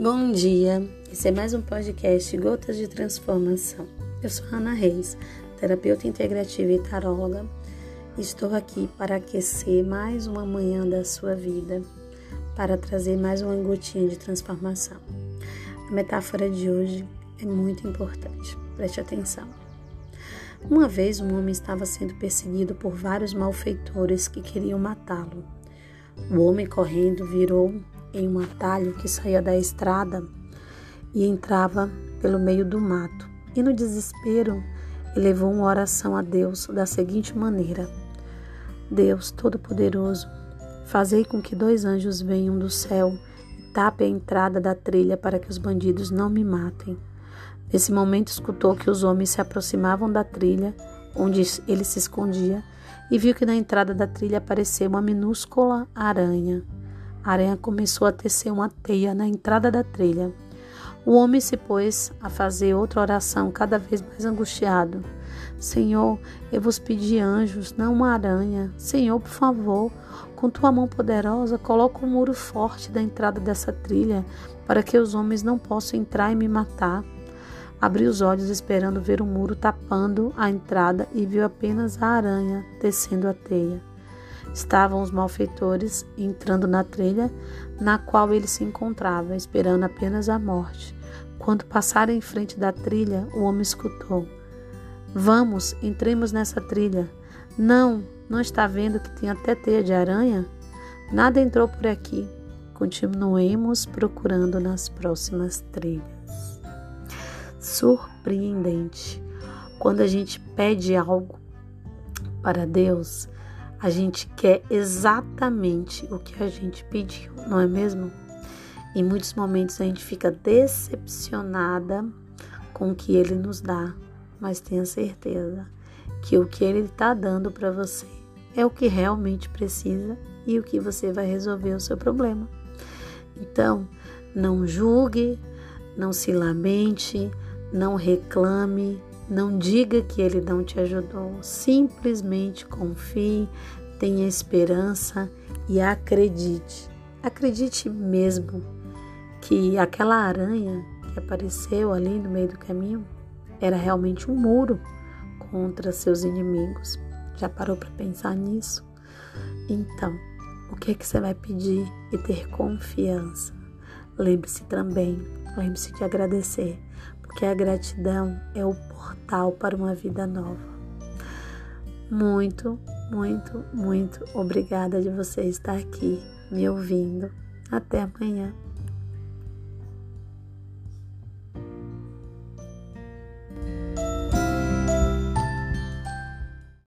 Bom dia, esse é mais um podcast Gotas de Transformação. Eu sou Ana Reis, terapeuta integrativa e taróloga. Estou aqui para aquecer mais uma manhã da sua vida, para trazer mais uma gotinha de transformação. A metáfora de hoje é muito importante, preste atenção. Uma vez um homem estava sendo perseguido por vários malfeitores que queriam matá-lo. O homem correndo virou em um atalho que saía da estrada e entrava pelo meio do mato. E no desespero, elevou uma oração a Deus da seguinte maneira: Deus Todo-Poderoso, fazei com que dois anjos venham do céu e tapem a entrada da trilha para que os bandidos não me matem. Nesse momento, escutou que os homens se aproximavam da trilha onde ele se escondia e viu que na entrada da trilha apareceu uma minúscula aranha. A aranha começou a tecer uma teia na entrada da trilha. O homem se pôs a fazer outra oração, cada vez mais angustiado. Senhor, eu vos pedi anjos, não uma aranha. Senhor, por favor, com tua mão poderosa, coloca um muro forte da entrada dessa trilha, para que os homens não possam entrar e me matar. Abriu os olhos esperando ver o muro tapando a entrada e viu apenas a aranha tecendo a teia estavam os malfeitores entrando na trilha na qual ele se encontrava, esperando apenas a morte. Quando passaram em frente da trilha, o homem escutou: Vamos, entremos nessa trilha. Não, não está vendo que tem até teia de aranha? Nada entrou por aqui. Continuemos procurando nas próximas trilhas. Surpreendente. Quando a gente pede algo para Deus, a gente quer exatamente o que a gente pediu, não é mesmo? Em muitos momentos a gente fica decepcionada com o que ele nos dá, mas tenha certeza que o que ele está dando para você é o que realmente precisa e o que você vai resolver o seu problema. Então, não julgue, não se lamente, não reclame, não diga que ele não te ajudou, simplesmente confie, tenha esperança e acredite. Acredite mesmo que aquela aranha que apareceu ali no meio do caminho era realmente um muro contra seus inimigos. Já parou para pensar nisso? Então, o que é que você vai pedir e ter confiança? Lembre-se também, lembre-se de agradecer porque a gratidão é o portal para uma vida nova. Muito, muito, muito obrigada de você estar aqui me ouvindo. Até amanhã.